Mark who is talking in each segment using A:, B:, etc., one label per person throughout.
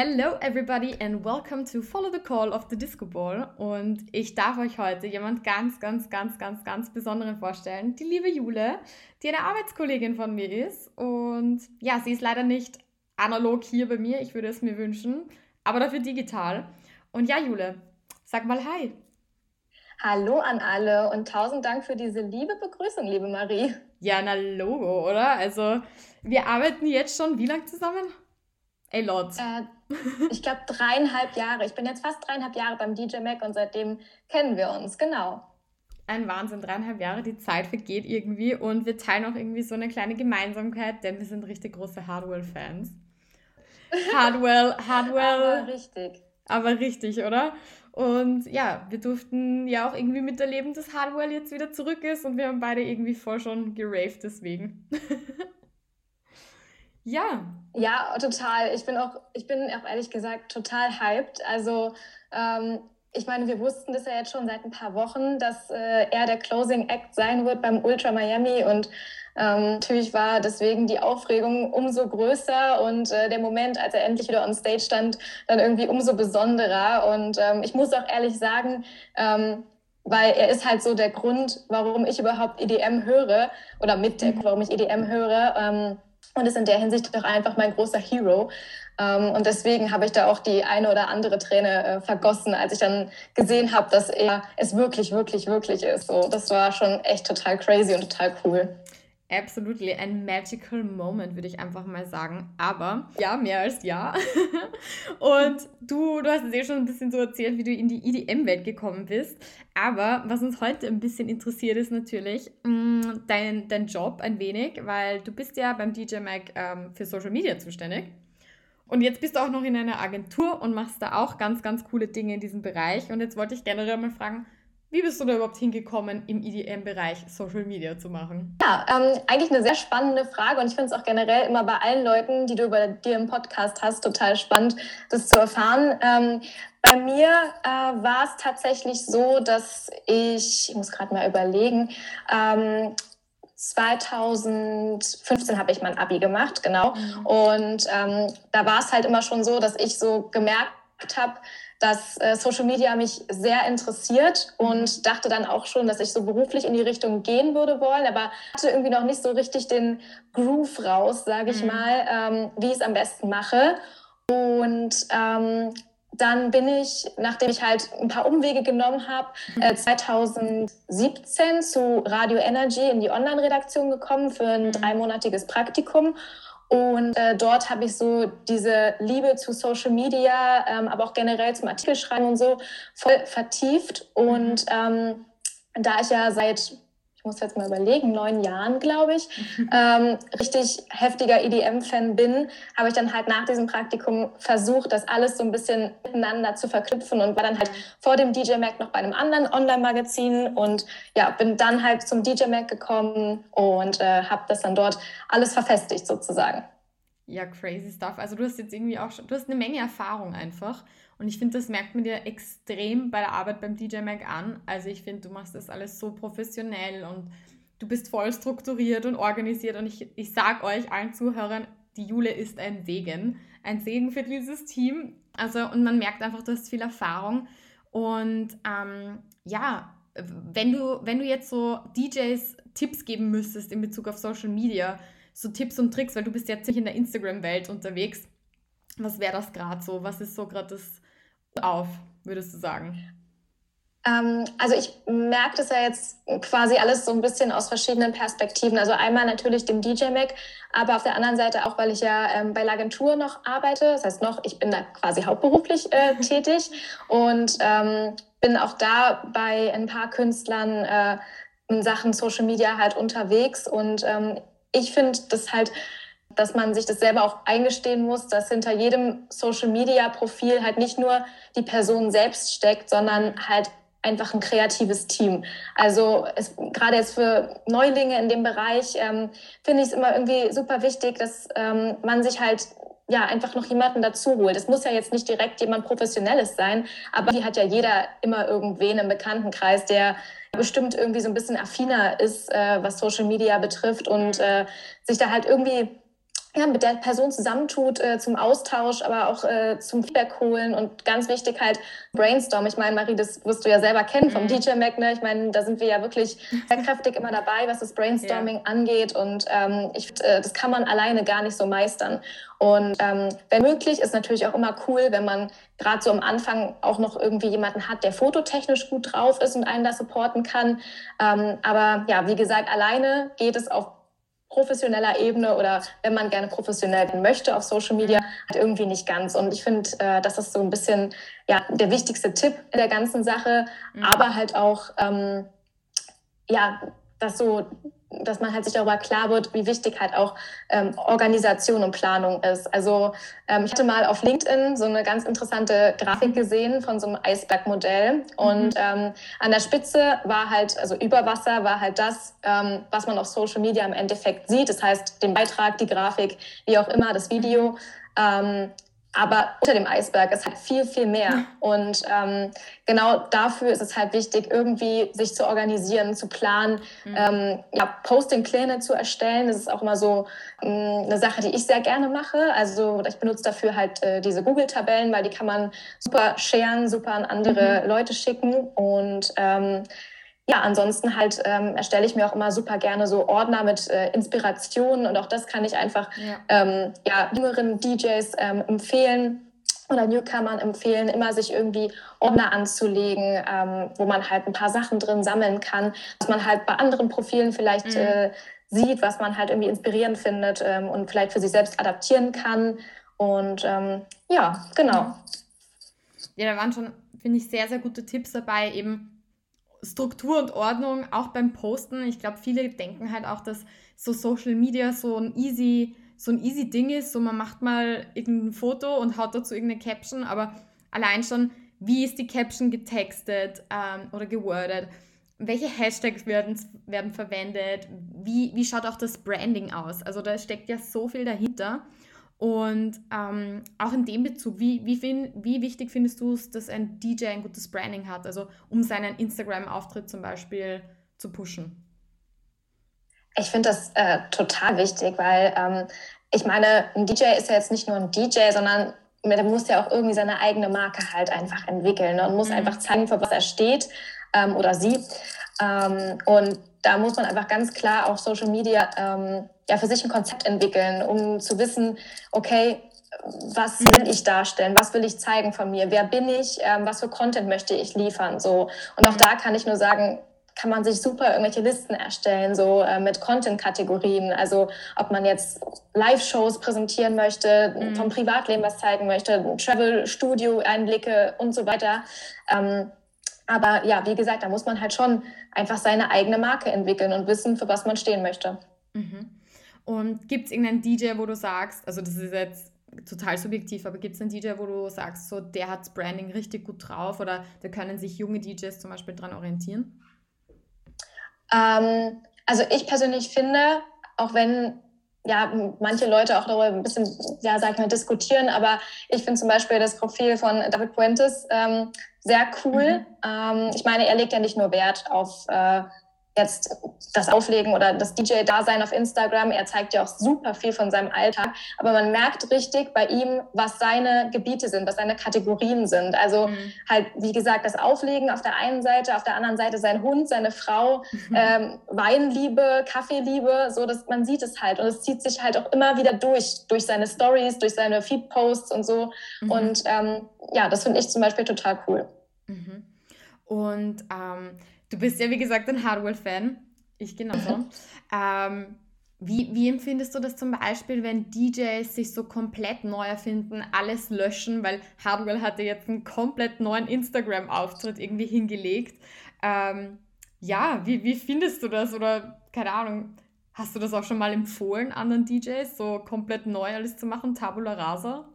A: Hello everybody and welcome to Follow the Call of the Disco Ball. Und ich darf euch heute jemand ganz, ganz, ganz, ganz, ganz Besonderen vorstellen. Die liebe Jule, die eine Arbeitskollegin von mir ist. Und ja, sie ist leider nicht analog hier bei mir, ich würde es mir wünschen, aber dafür digital. Und ja, Jule, sag mal Hi.
B: Hallo an alle und tausend Dank für diese liebe Begrüßung, liebe Marie.
A: Ja, na Logo, oder? Also, wir arbeiten jetzt schon wie lange zusammen? A lot.
B: Äh, ich glaube dreieinhalb Jahre. Ich bin jetzt fast dreieinhalb Jahre beim DJ Mac und seitdem kennen wir uns, genau.
A: Ein Wahnsinn, dreieinhalb Jahre, die Zeit vergeht irgendwie und wir teilen auch irgendwie so eine kleine Gemeinsamkeit, denn wir sind richtig große Hardwell-Fans. Hardwell, Hardwell.
B: aber richtig.
A: Aber richtig, oder? Und ja, wir durften ja auch irgendwie miterleben, dass Hardwell jetzt wieder zurück ist und wir haben beide irgendwie voll schon geraved deswegen. Ja.
B: Ja, total. Ich bin auch, ich bin auch ehrlich gesagt total hyped. Also ähm, ich meine, wir wussten das ja jetzt schon seit ein paar Wochen, dass äh, er der Closing Act sein wird beim Ultra Miami und ähm, natürlich war deswegen die Aufregung umso größer und äh, der Moment, als er endlich wieder on Stage stand, dann irgendwie umso besonderer. Und ähm, ich muss auch ehrlich sagen, ähm, weil er ist halt so der Grund, warum ich überhaupt EDM höre oder mit der, warum ich EDM höre. Und ist in der Hinsicht doch einfach mein großer Hero. Ähm, und deswegen habe ich da auch die eine oder andere Träne äh, vergossen, als ich dann gesehen habe, dass er es wirklich, wirklich, wirklich ist. So, das war schon echt total crazy und total cool.
A: Absolutely, ein magical moment, würde ich einfach mal sagen. Aber ja, mehr als ja. und du, du hast es eh schon ein bisschen so erzählt, wie du in die EDM-Welt gekommen bist. Aber was uns heute ein bisschen interessiert, ist natürlich mh, mm, dein, dein Job ein wenig, weil du bist ja beim DJ Mac ähm, für Social Media zuständig. Und jetzt bist du auch noch in einer Agentur und machst da auch ganz, ganz coole Dinge in diesem Bereich. Und jetzt wollte ich generell mal fragen, wie bist du da überhaupt hingekommen, im EDM-Bereich Social Media zu machen?
B: Ja, ähm, eigentlich eine sehr spannende Frage und ich finde es auch generell immer bei allen Leuten, die du über dir im Podcast hast, total spannend, das zu erfahren. Ähm, bei mir äh, war es tatsächlich so, dass ich, ich muss gerade mal überlegen, ähm, 2015 habe ich mein Abi gemacht, genau. Mhm. Und ähm, da war es halt immer schon so, dass ich so gemerkt habe, dass äh, Social Media mich sehr interessiert und dachte dann auch schon, dass ich so beruflich in die Richtung gehen würde wollen, aber hatte irgendwie noch nicht so richtig den Groove raus, sage ich mhm. mal, ähm, wie ich es am besten mache. Und ähm, dann bin ich, nachdem ich halt ein paar Umwege genommen habe, äh, 2017 zu Radio Energy in die Online-Redaktion gekommen für ein mhm. dreimonatiges Praktikum und äh, dort habe ich so diese Liebe zu Social Media, ähm, aber auch generell zum Artikelschreiben und so voll vertieft. Und mhm. ähm, da ich ja seit ich muss jetzt mal überlegen, neun Jahren, glaube ich, ähm, richtig heftiger EDM-Fan bin, habe ich dann halt nach diesem Praktikum versucht, das alles so ein bisschen miteinander zu verknüpfen und war dann halt vor dem DJ Mac noch bei einem anderen Online-Magazin und ja, bin dann halt zum DJ Mac gekommen und äh, habe das dann dort alles verfestigt sozusagen.
A: Ja, crazy stuff. Also du hast jetzt irgendwie auch schon, du hast eine Menge Erfahrung einfach. Und ich finde, das merkt man dir extrem bei der Arbeit beim DJ Mac an. Also ich finde, du machst das alles so professionell und du bist voll strukturiert und organisiert. Und ich, ich sage euch allen Zuhörern, die Jule ist ein Segen. Ein Segen für dieses Team. Also, und man merkt einfach, du hast viel Erfahrung. Und ähm, ja, wenn du, wenn du jetzt so DJs Tipps geben müsstest in Bezug auf Social Media, so Tipps und Tricks, weil du bist jetzt nicht in der Instagram-Welt unterwegs, was wäre das gerade so? Was ist so gerade das auf, würdest du sagen?
B: Ähm, also ich merke das ja jetzt quasi alles so ein bisschen aus verschiedenen Perspektiven. Also einmal natürlich dem DJ Mac, aber auf der anderen Seite auch, weil ich ja ähm, bei der Agentur noch arbeite. Das heißt noch, ich bin da quasi hauptberuflich äh, tätig und ähm, bin auch da bei ein paar Künstlern äh, in Sachen Social Media halt unterwegs. Und ähm, ich finde das halt dass man sich das selber auch eingestehen muss, dass hinter jedem Social-Media-Profil halt nicht nur die Person selbst steckt, sondern halt einfach ein kreatives Team. Also es, gerade jetzt für Neulinge in dem Bereich ähm, finde ich es immer irgendwie super wichtig, dass ähm, man sich halt ja einfach noch jemanden dazu holt. Es muss ja jetzt nicht direkt jemand Professionelles sein, aber die hat ja jeder immer irgendwen im Bekanntenkreis, der bestimmt irgendwie so ein bisschen affiner ist, äh, was Social Media betrifft und äh, sich da halt irgendwie ja, mit der Person zusammentut äh, zum Austausch, aber auch äh, zum Feedback holen und ganz wichtig halt Brainstorm. Ich meine, Marie, das wirst du ja selber kennen vom mhm. DJ Mac. Ne? Ich meine, da sind wir ja wirklich sehr kräftig immer dabei, was das Brainstorming ja. angeht und ähm, ich, äh, das kann man alleine gar nicht so meistern. Und ähm, wenn möglich, ist natürlich auch immer cool, wenn man gerade so am Anfang auch noch irgendwie jemanden hat, der fototechnisch gut drauf ist und einen da supporten kann. Ähm, aber ja, wie gesagt, alleine geht es auf professioneller Ebene oder wenn man gerne professionell möchte auf Social Media, halt irgendwie nicht ganz. Und ich finde, äh, das ist so ein bisschen ja, der wichtigste Tipp in der ganzen Sache, mhm. aber halt auch ähm, ja, das so dass man halt sich darüber klar wird, wie wichtig halt auch ähm, Organisation und Planung ist. Also ähm, ich hatte mal auf LinkedIn so eine ganz interessante Grafik gesehen von so einem Eisbergmodell und mhm. ähm, an der Spitze war halt, also über Wasser war halt das, ähm, was man auf Social Media im Endeffekt sieht. Das heißt, den Beitrag, die Grafik, wie auch immer, das Video. Ähm, aber unter dem Eisberg ist halt viel, viel mehr. Und ähm, genau dafür ist es halt wichtig, irgendwie sich zu organisieren, zu planen, mhm. ähm, ja, Postingpläne zu erstellen. Das ist auch immer so ähm, eine Sache, die ich sehr gerne mache. Also ich benutze dafür halt äh, diese Google-Tabellen, weil die kann man super sharen, super an andere mhm. Leute schicken. Und ähm, ja, ansonsten halt ähm, erstelle ich mir auch immer super gerne so Ordner mit äh, Inspirationen und auch das kann ich einfach ja. Ähm, ja, jüngeren DJs ähm, empfehlen oder Newcomern empfehlen, immer sich irgendwie Ordner anzulegen, ähm, wo man halt ein paar Sachen drin sammeln kann, was man halt bei anderen Profilen vielleicht mhm. äh, sieht, was man halt irgendwie inspirierend findet ähm, und vielleicht für sich selbst adaptieren kann. Und ähm, ja, genau.
A: Ja, da waren schon, finde ich, sehr, sehr gute Tipps dabei, eben Struktur und Ordnung auch beim Posten. Ich glaube, viele denken halt auch, dass so Social Media so ein easy, so ein easy Ding ist. So man macht mal irgendein Foto und haut dazu irgendeine Caption, aber allein schon, wie ist die Caption getextet ähm, oder gewordet? Welche Hashtags werden, werden verwendet? Wie, wie schaut auch das Branding aus? Also da steckt ja so viel dahinter. Und ähm, auch in dem Bezug, wie, wie, find, wie wichtig findest du es, dass ein DJ ein gutes Branding hat, also um seinen Instagram-Auftritt zum Beispiel zu pushen?
B: Ich finde das äh, total wichtig, weil ähm, ich meine, ein DJ ist ja jetzt nicht nur ein DJ, sondern der muss ja auch irgendwie seine eigene Marke halt einfach entwickeln ne? und muss mhm. einfach zeigen, für was er steht ähm, oder sie. Ähm, und da muss man einfach ganz klar auf Social Media ähm, ja, für sich ein Konzept entwickeln, um zu wissen, okay, was will ich darstellen, was will ich zeigen von mir, wer bin ich, ähm, was für Content möchte ich liefern, so. Und auch da kann ich nur sagen, kann man sich super irgendwelche Listen erstellen, so äh, mit Content-Kategorien. Also ob man jetzt Live-Shows präsentieren möchte, mhm. vom Privatleben was zeigen möchte, Travel-Studio-Einblicke und so weiter. Ähm, aber ja, wie gesagt, da muss man halt schon einfach seine eigene Marke entwickeln und wissen, für was man stehen möchte.
A: Mhm. Und gibt es irgendeinen DJ, wo du sagst, also das ist jetzt total subjektiv, aber gibt es einen DJ, wo du sagst, so der hat Branding richtig gut drauf oder da können sich junge DJs zum Beispiel dran orientieren?
B: Ähm, also ich persönlich finde, auch wenn ja, manche Leute auch darüber ein bisschen, ja, sag ich mal, diskutieren, aber ich finde zum Beispiel das Profil von David Puentes ähm, sehr cool. Mhm. Ähm, ich meine, er legt ja nicht nur Wert auf äh, jetzt das Auflegen oder das DJ-Dasein auf Instagram. Er zeigt ja auch super viel von seinem Alltag. Aber man merkt richtig bei ihm, was seine Gebiete sind, was seine Kategorien sind. Also mhm. halt, wie gesagt, das Auflegen auf der einen Seite, auf der anderen Seite sein Hund, seine Frau, mhm. ähm, Weinliebe, Kaffeeliebe, so dass man sieht es halt. Und es zieht sich halt auch immer wieder durch, durch seine Stories, durch seine Feed-Posts und so. Mhm. Und ähm, ja, das finde ich zum Beispiel total cool.
A: Mhm. Und ähm, Du bist ja, wie gesagt, ein Hardwell-Fan. Ich genauso. ähm, wie, wie empfindest du das zum Beispiel, wenn DJs sich so komplett neu erfinden, alles löschen, weil Hardwell hatte jetzt einen komplett neuen Instagram-Auftritt irgendwie hingelegt. Ähm, ja, wie, wie findest du das? Oder keine Ahnung, hast du das auch schon mal empfohlen, anderen DJs, so komplett neu alles zu machen, Tabula Rasa?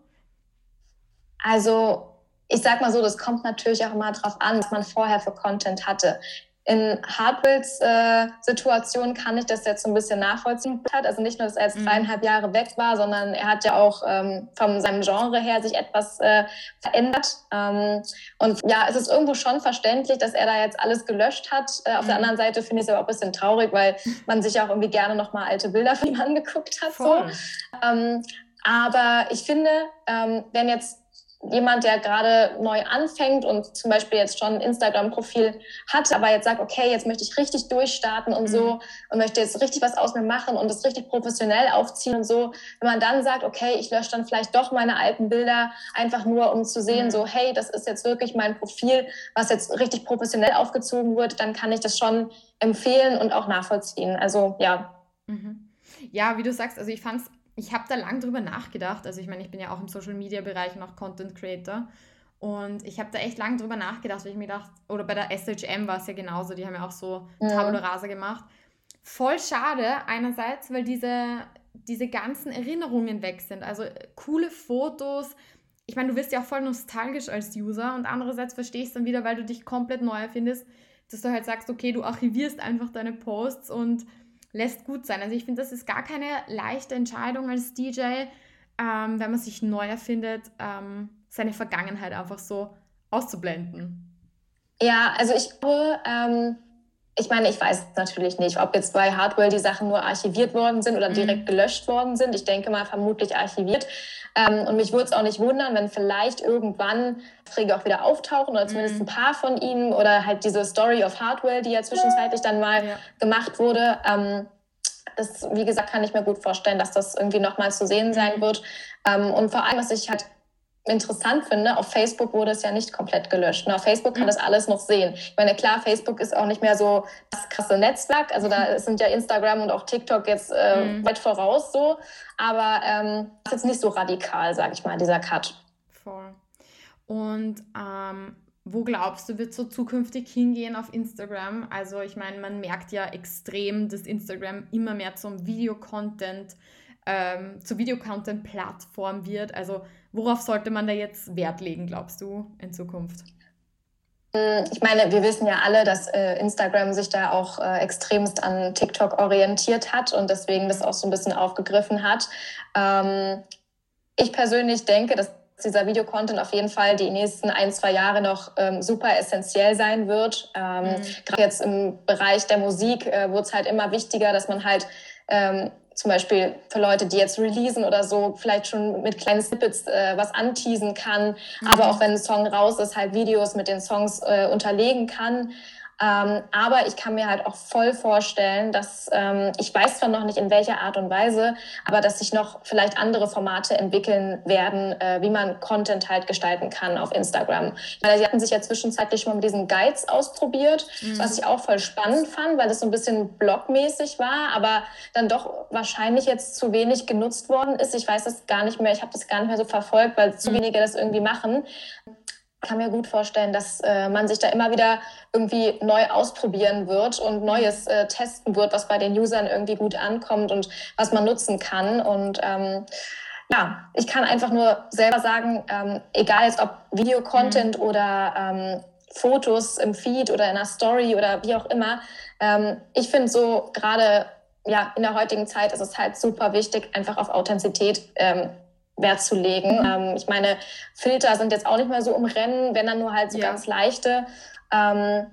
B: Also ich sag mal so, das kommt natürlich auch immer drauf an, was man vorher für Content hatte. in Hardwells äh, Situation kann ich das jetzt so ein bisschen nachvollziehen. Also nicht nur, dass er jetzt mhm. dreieinhalb Jahre weg war, sondern er hat ja auch ähm, von seinem Genre her sich etwas äh, verändert. Ähm, und ja, es ist irgendwo schon verständlich, dass er da jetzt alles gelöscht hat. Äh, auf mhm. der anderen Seite finde ich es aber auch ein bisschen traurig, weil man sich auch irgendwie gerne nochmal alte Bilder von ihm angeguckt hat. So. Ähm, aber ich finde, ähm, wenn jetzt jemand, der gerade neu anfängt und zum Beispiel jetzt schon ein Instagram-Profil hat, aber jetzt sagt, okay, jetzt möchte ich richtig durchstarten und mhm. so und möchte jetzt richtig was aus mir machen und das richtig professionell aufziehen und so. Wenn man dann sagt, okay, ich lösche dann vielleicht doch meine alten Bilder, einfach nur um zu sehen, mhm. so, hey, das ist jetzt wirklich mein Profil, was jetzt richtig professionell aufgezogen wird, dann kann ich das schon empfehlen und auch nachvollziehen. Also ja.
A: Mhm. Ja, wie du sagst, also ich fand es ich habe da lang drüber nachgedacht. Also ich meine, ich bin ja auch im Social Media Bereich und auch Content Creator. Und ich habe da echt lang drüber nachgedacht, weil ich mir gedacht, oder bei der SHM war es ja genauso, die haben ja auch so ja. Tabula Rasa gemacht. Voll schade einerseits, weil diese, diese ganzen Erinnerungen weg sind. Also coole Fotos. Ich meine, du wirst ja auch voll nostalgisch als User und andererseits verstehst du dann wieder, weil du dich komplett neu erfindest, dass du halt sagst, okay, du archivierst einfach deine Posts und lässt gut sein. Also ich finde, das ist gar keine leichte Entscheidung als DJ, ähm, wenn man sich neu erfindet, ähm, seine Vergangenheit einfach so auszublenden.
B: Ja, also ich glaube, ähm, ich meine, ich weiß natürlich nicht, ob jetzt bei Hardware die Sachen nur archiviert worden sind oder mhm. direkt gelöscht worden sind. Ich denke mal vermutlich archiviert. Ähm, und mich würde es auch nicht wundern, wenn vielleicht irgendwann Träger auch wieder auftauchen oder zumindest mhm. ein paar von ihnen oder halt diese Story of Hardware, die ja zwischenzeitlich dann mal ja. gemacht wurde. Ähm, das, wie gesagt, kann ich mir gut vorstellen, dass das irgendwie nochmal zu sehen sein mhm. wird. Ähm, und vor allem, was ich halt interessant finde, auf Facebook wurde es ja nicht komplett gelöscht. Und auf Facebook kann mhm. das alles noch sehen. Ich meine, klar, Facebook ist auch nicht mehr so das krasse Netzwerk. Also da sind ja Instagram und auch TikTok jetzt äh, mhm. weit voraus so. Aber ähm, das ist jetzt nicht so radikal, sage ich mal, dieser Cut.
A: Voll. Und ähm, wo glaubst du, wird so zukünftig hingehen auf Instagram? Also ich meine, man merkt ja extrem, dass Instagram immer mehr zum Videocontent, ähm, zur Videocontent-Plattform wird. Also worauf sollte man da jetzt Wert legen, glaubst du, in Zukunft?
B: Hm, ich meine, wir wissen ja alle, dass äh, Instagram sich da auch äh, extremst an TikTok orientiert hat und deswegen das auch so ein bisschen aufgegriffen hat. Ähm, ich persönlich denke, dass dieser Videocontent auf jeden Fall die nächsten ein, zwei Jahre noch ähm, super essentiell sein wird. Ähm, mhm. Gerade jetzt im Bereich der Musik äh, wurde es halt immer wichtiger, dass man halt ähm, zum Beispiel für Leute, die jetzt releasen oder so, vielleicht schon mit kleinen Snippets äh, was anteasen kann, mhm. aber auch wenn ein Song raus ist, halt Videos mit den Songs äh, unterlegen kann. Ähm, aber ich kann mir halt auch voll vorstellen, dass ähm, ich weiß zwar noch nicht in welcher Art und Weise, aber dass sich noch vielleicht andere Formate entwickeln werden, äh, wie man Content halt gestalten kann auf Instagram. Meine, sie hatten sich ja zwischenzeitlich schon mal mit diesen Guides ausprobiert, mhm. was ich auch voll spannend fand, weil das so ein bisschen blogmäßig war, aber dann doch wahrscheinlich jetzt zu wenig genutzt worden ist. Ich weiß das gar nicht mehr, ich habe das gar nicht mehr so verfolgt, weil zu mhm. wenige das irgendwie machen kann mir gut vorstellen, dass äh, man sich da immer wieder irgendwie neu ausprobieren wird und Neues äh, testen wird, was bei den Usern irgendwie gut ankommt und was man nutzen kann. Und ähm, ja, ich kann einfach nur selber sagen, ähm, egal jetzt ob Videocontent mhm. oder ähm, Fotos im Feed oder in einer Story oder wie auch immer, ähm, ich finde so gerade ja, in der heutigen Zeit ist es halt super wichtig, einfach auf Authentizität ähm, Wert zu legen. Mhm. Ähm, ich meine, Filter sind jetzt auch nicht mehr so im Rennen, wenn dann nur halt so ja. ganz leichte. Ähm,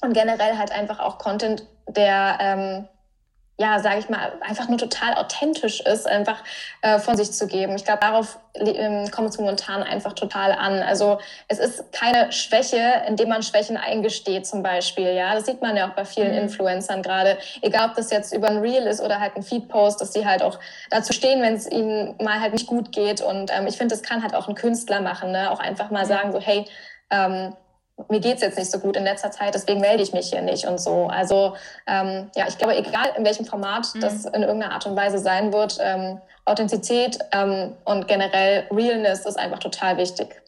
B: und generell halt einfach auch Content, der ähm, ja, sage ich mal, einfach nur total authentisch ist, einfach äh, von sich zu geben. Ich glaube, darauf ähm, kommt es momentan einfach total an. Also es ist keine Schwäche, indem man Schwächen eingesteht zum Beispiel. Ja, das sieht man ja auch bei vielen mhm. Influencern gerade. Egal, ob das jetzt über ein Reel ist oder halt ein Feed-Post, dass die halt auch dazu stehen, wenn es ihnen mal halt nicht gut geht. Und ähm, ich finde, das kann halt auch ein Künstler machen. Ne? Auch einfach mal mhm. sagen so, hey, ähm, mir geht es jetzt nicht so gut in letzter Zeit, deswegen melde ich mich hier nicht und so. Also ähm, ja, ich glaube, egal in welchem Format mhm. das in irgendeiner Art und Weise sein wird, ähm, Authentizität ähm, und generell Realness ist einfach total wichtig.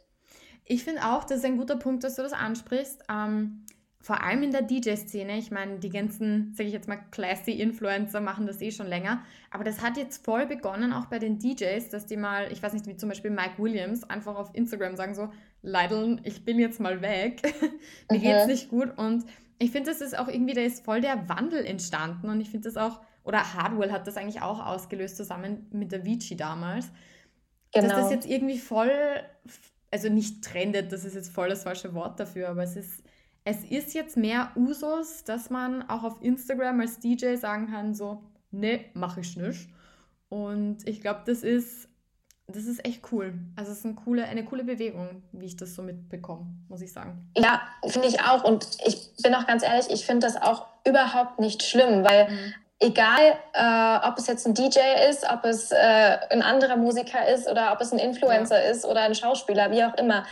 A: Ich finde auch, das ist ein guter Punkt, dass du das ansprichst. Ähm, vor allem in der DJ-Szene, ich meine, die ganzen, sage ich jetzt mal, classy Influencer machen das eh schon länger, aber das hat jetzt voll begonnen, auch bei den DJs, dass die mal, ich weiß nicht, wie zum Beispiel Mike Williams, einfach auf Instagram sagen so, Leideln, ich bin jetzt mal weg, mir mhm. geht's nicht gut und ich finde, das ist auch irgendwie, da ist voll der Wandel entstanden und ich finde das auch, oder Hardwell hat das eigentlich auch ausgelöst, zusammen mit der Vici damals, genau. dass das jetzt irgendwie voll, also nicht trendet, das ist jetzt voll das falsche Wort dafür, aber es ist, es ist jetzt mehr Usus, dass man auch auf Instagram als DJ sagen kann, so, ne, mach ich nicht. Und ich glaube, das ist das ist echt cool. Also es ist eine coole, eine coole Bewegung, wie ich das so mitbekomme, muss ich sagen.
B: Ja, finde ich auch. Und ich bin auch ganz ehrlich, ich finde das auch überhaupt nicht schlimm, weil mhm. egal, äh, ob es jetzt ein DJ ist, ob es äh, ein anderer Musiker ist oder ob es ein Influencer ja. ist oder ein Schauspieler, wie auch immer,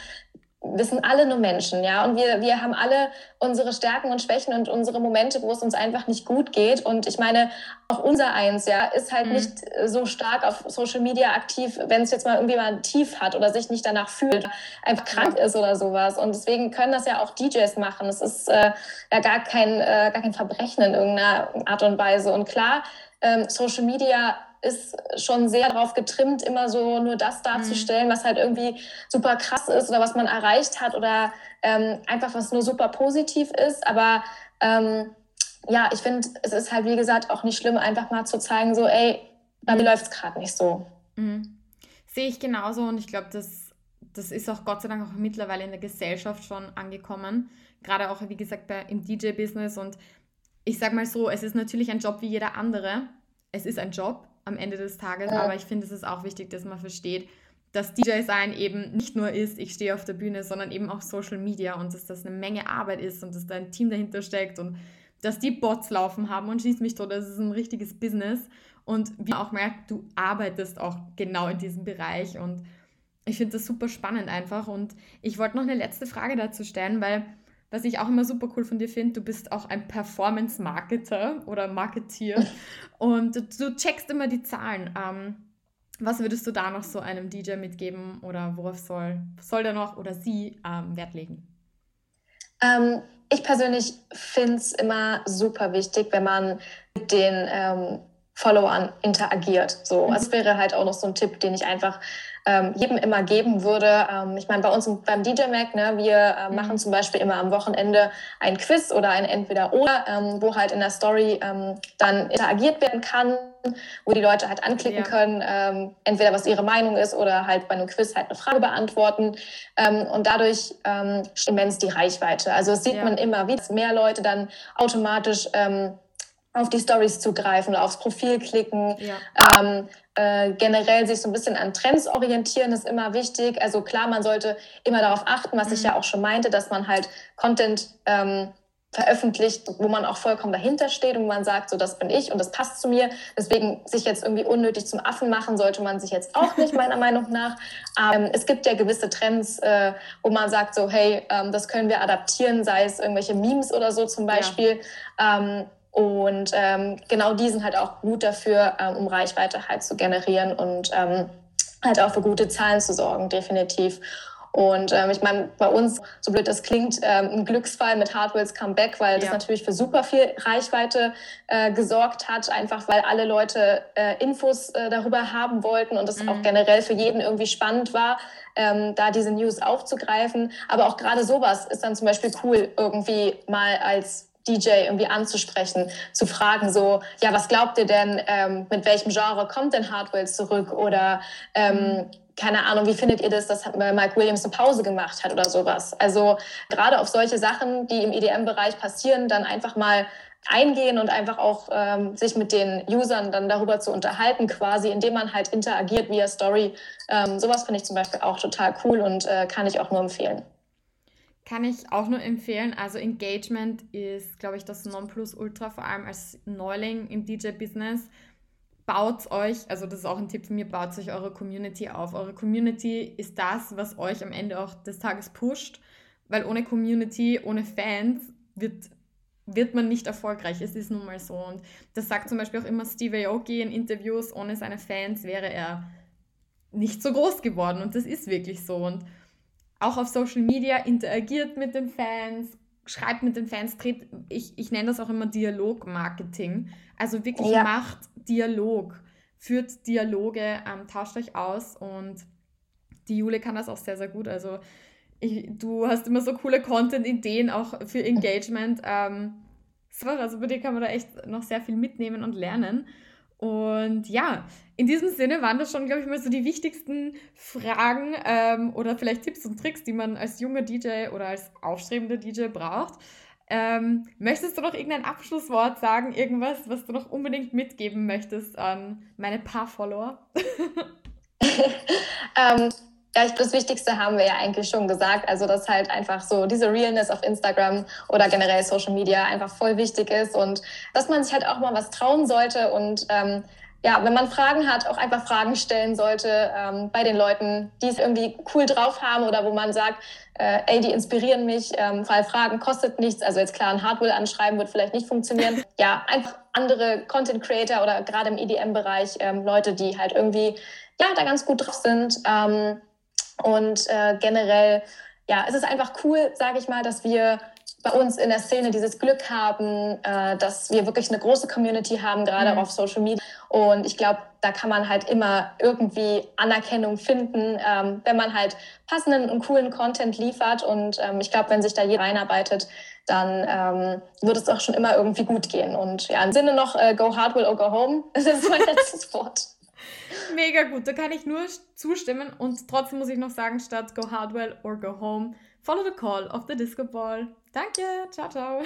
B: wir sind alle nur Menschen, ja, und wir, wir haben alle unsere Stärken und Schwächen und unsere Momente, wo es uns einfach nicht gut geht. Und ich meine, auch unser Eins, ja, ist halt mhm. nicht so stark auf Social Media aktiv, wenn es jetzt mal irgendwie mal ein Tief hat oder sich nicht danach fühlt, einfach krank ist oder sowas. Und deswegen können das ja auch DJs machen. Es ist äh, ja gar kein, äh, gar kein Verbrechen in irgendeiner Art und Weise. Und klar, ähm, Social Media ist schon sehr darauf getrimmt, immer so nur das darzustellen, mhm. was halt irgendwie super krass ist oder was man erreicht hat oder ähm, einfach was nur super positiv ist. Aber ähm, ja, ich finde, es ist halt, wie gesagt, auch nicht schlimm, einfach mal zu zeigen, so, ey, bei mir läuft es gerade nicht so.
A: Mhm. Sehe ich genauso und ich glaube, das, das ist auch Gott sei Dank auch mittlerweile in der Gesellschaft schon angekommen. Gerade auch, wie gesagt, bei, im DJ-Business und ich sage mal so, es ist natürlich ein Job wie jeder andere. Es ist ein Job, am Ende des Tages. Ja. Aber ich finde, es ist auch wichtig, dass man versteht, dass DJ sein eben nicht nur ist, ich stehe auf der Bühne, sondern eben auch Social Media und dass das eine Menge Arbeit ist und dass da ein Team dahinter steckt und dass die Bots laufen haben und schießt mich tot, das ist ein richtiges Business. Und wie man auch merkt, du arbeitest auch genau in diesem Bereich und ich finde das super spannend einfach. Und ich wollte noch eine letzte Frage dazu stellen, weil was ich auch immer super cool von dir finde, du bist auch ein Performance-Marketer oder Marketier und du checkst immer die Zahlen. Ähm, was würdest du da noch so einem DJ mitgeben oder worauf soll, soll der noch oder sie ähm, Wert legen?
B: Ähm, ich persönlich finde es immer super wichtig, wenn man mit den ähm, Followern interagiert. So, mhm. das wäre halt auch noch so ein Tipp, den ich einfach ähm, jedem immer geben würde. Ähm, ich meine, bei uns beim DJ Mac, ne, wir äh, mhm. machen zum Beispiel immer am Wochenende ein Quiz oder ein Entweder-Oder, ähm, wo halt in der Story ähm, dann interagiert werden kann, wo die Leute halt anklicken ja. können, ähm, entweder was ihre Meinung ist oder halt bei einem Quiz halt eine Frage beantworten. Ähm, und dadurch immens die Reichweite. Also das sieht ja. man immer, wie mehr Leute dann automatisch auf die Stories zugreifen, aufs Profil klicken. Ja. Ähm, äh, generell sich so ein bisschen an Trends orientieren ist immer wichtig. Also klar, man sollte immer darauf achten, was mhm. ich ja auch schon meinte, dass man halt Content ähm, veröffentlicht, wo man auch vollkommen dahinter steht und man sagt, so das bin ich und das passt zu mir. Deswegen sich jetzt irgendwie unnötig zum Affen machen sollte man sich jetzt auch nicht meiner Meinung nach. Ähm, es gibt ja gewisse Trends, äh, wo man sagt so, hey, ähm, das können wir adaptieren, sei es irgendwelche Memes oder so zum Beispiel. Ja. Ähm, und ähm, genau die sind halt auch gut dafür, ähm, um Reichweite halt zu generieren und ähm, halt auch für gute Zahlen zu sorgen, definitiv. Und ähm, ich meine, bei uns, so blöd das klingt, ähm, ein Glücksfall mit Hardwells Comeback, weil das natürlich für super viel Reichweite äh, gesorgt hat, einfach weil alle Leute äh, Infos äh, darüber haben wollten und es mhm. auch generell für jeden irgendwie spannend war, ähm, da diese News aufzugreifen. Aber auch gerade sowas ist dann zum Beispiel cool, irgendwie mal als DJ irgendwie anzusprechen, zu fragen, so, ja, was glaubt ihr denn, ähm, mit welchem Genre kommt denn Hardwell zurück? Oder ähm, keine Ahnung, wie findet ihr das, dass Mike Williams eine Pause gemacht hat oder sowas? Also gerade auf solche Sachen, die im EDM-Bereich passieren, dann einfach mal eingehen und einfach auch ähm, sich mit den Usern dann darüber zu unterhalten, quasi, indem man halt interagiert via Story. Ähm, sowas finde ich zum Beispiel auch total cool und äh, kann ich auch nur empfehlen.
A: Kann ich auch nur empfehlen. Also Engagement ist, glaube ich, das Nonplusultra, vor allem als Neuling im DJ-Business. Baut euch, also das ist auch ein Tipp von mir, baut euch eure Community auf. Eure Community ist das, was euch am Ende auch des Tages pusht, weil ohne Community, ohne Fans wird, wird man nicht erfolgreich. Es ist nun mal so. Und das sagt zum Beispiel auch immer Steve Aoki in Interviews, ohne seine Fans wäre er nicht so groß geworden. Und das ist wirklich so. Und auch auf Social Media interagiert mit den Fans, schreibt mit den Fans, tritt, ich, ich nenne das auch immer Dialog-Marketing. Also wirklich ja. macht Dialog, führt Dialoge, ähm, tauscht euch aus und die Jule kann das auch sehr, sehr gut. Also ich, du hast immer so coole Content-Ideen auch für Engagement. Ähm, also bei dir kann man da echt noch sehr viel mitnehmen und lernen. Und ja, in diesem Sinne waren das schon, glaube ich, mal so die wichtigsten Fragen ähm, oder vielleicht Tipps und Tricks, die man als junger DJ oder als aufstrebender DJ braucht. Ähm, möchtest du noch irgendein Abschlusswort sagen, irgendwas, was du noch unbedingt mitgeben möchtest an meine paar Follower?
B: ähm, ja, ich, das Wichtigste haben wir ja eigentlich schon gesagt. Also, dass halt einfach so diese Realness auf Instagram oder generell Social Media einfach voll wichtig ist und dass man sich halt auch mal was trauen sollte und ähm, ja, wenn man Fragen hat, auch einfach Fragen stellen sollte ähm, bei den Leuten, die es irgendwie cool drauf haben oder wo man sagt, äh, ey, die inspirieren mich, ähm, weil Fragen kostet nichts. Also jetzt klar, ein Hardware anschreiben wird vielleicht nicht funktionieren. Ja, einfach andere Content Creator oder gerade im EDM-Bereich ähm, Leute, die halt irgendwie ja da ganz gut drauf sind. Ähm, und äh, generell, ja, es ist einfach cool, sage ich mal, dass wir bei uns in der Szene dieses Glück haben, äh, dass wir wirklich eine große Community haben, gerade mhm. auf Social Media. Und ich glaube, da kann man halt immer irgendwie Anerkennung finden, ähm, wenn man halt passenden und coolen Content liefert. Und ähm, ich glaube, wenn sich da jeder reinarbeitet, dann ähm, wird es auch schon immer irgendwie gut gehen. Und ja, im Sinne noch, äh, go hard will or go home. Das ist mein letztes Wort.
A: Mega gut, da kann ich nur zustimmen und trotzdem muss ich noch sagen, statt go hardwell or go home, follow the call of the disco ball. Danke, ciao, ciao.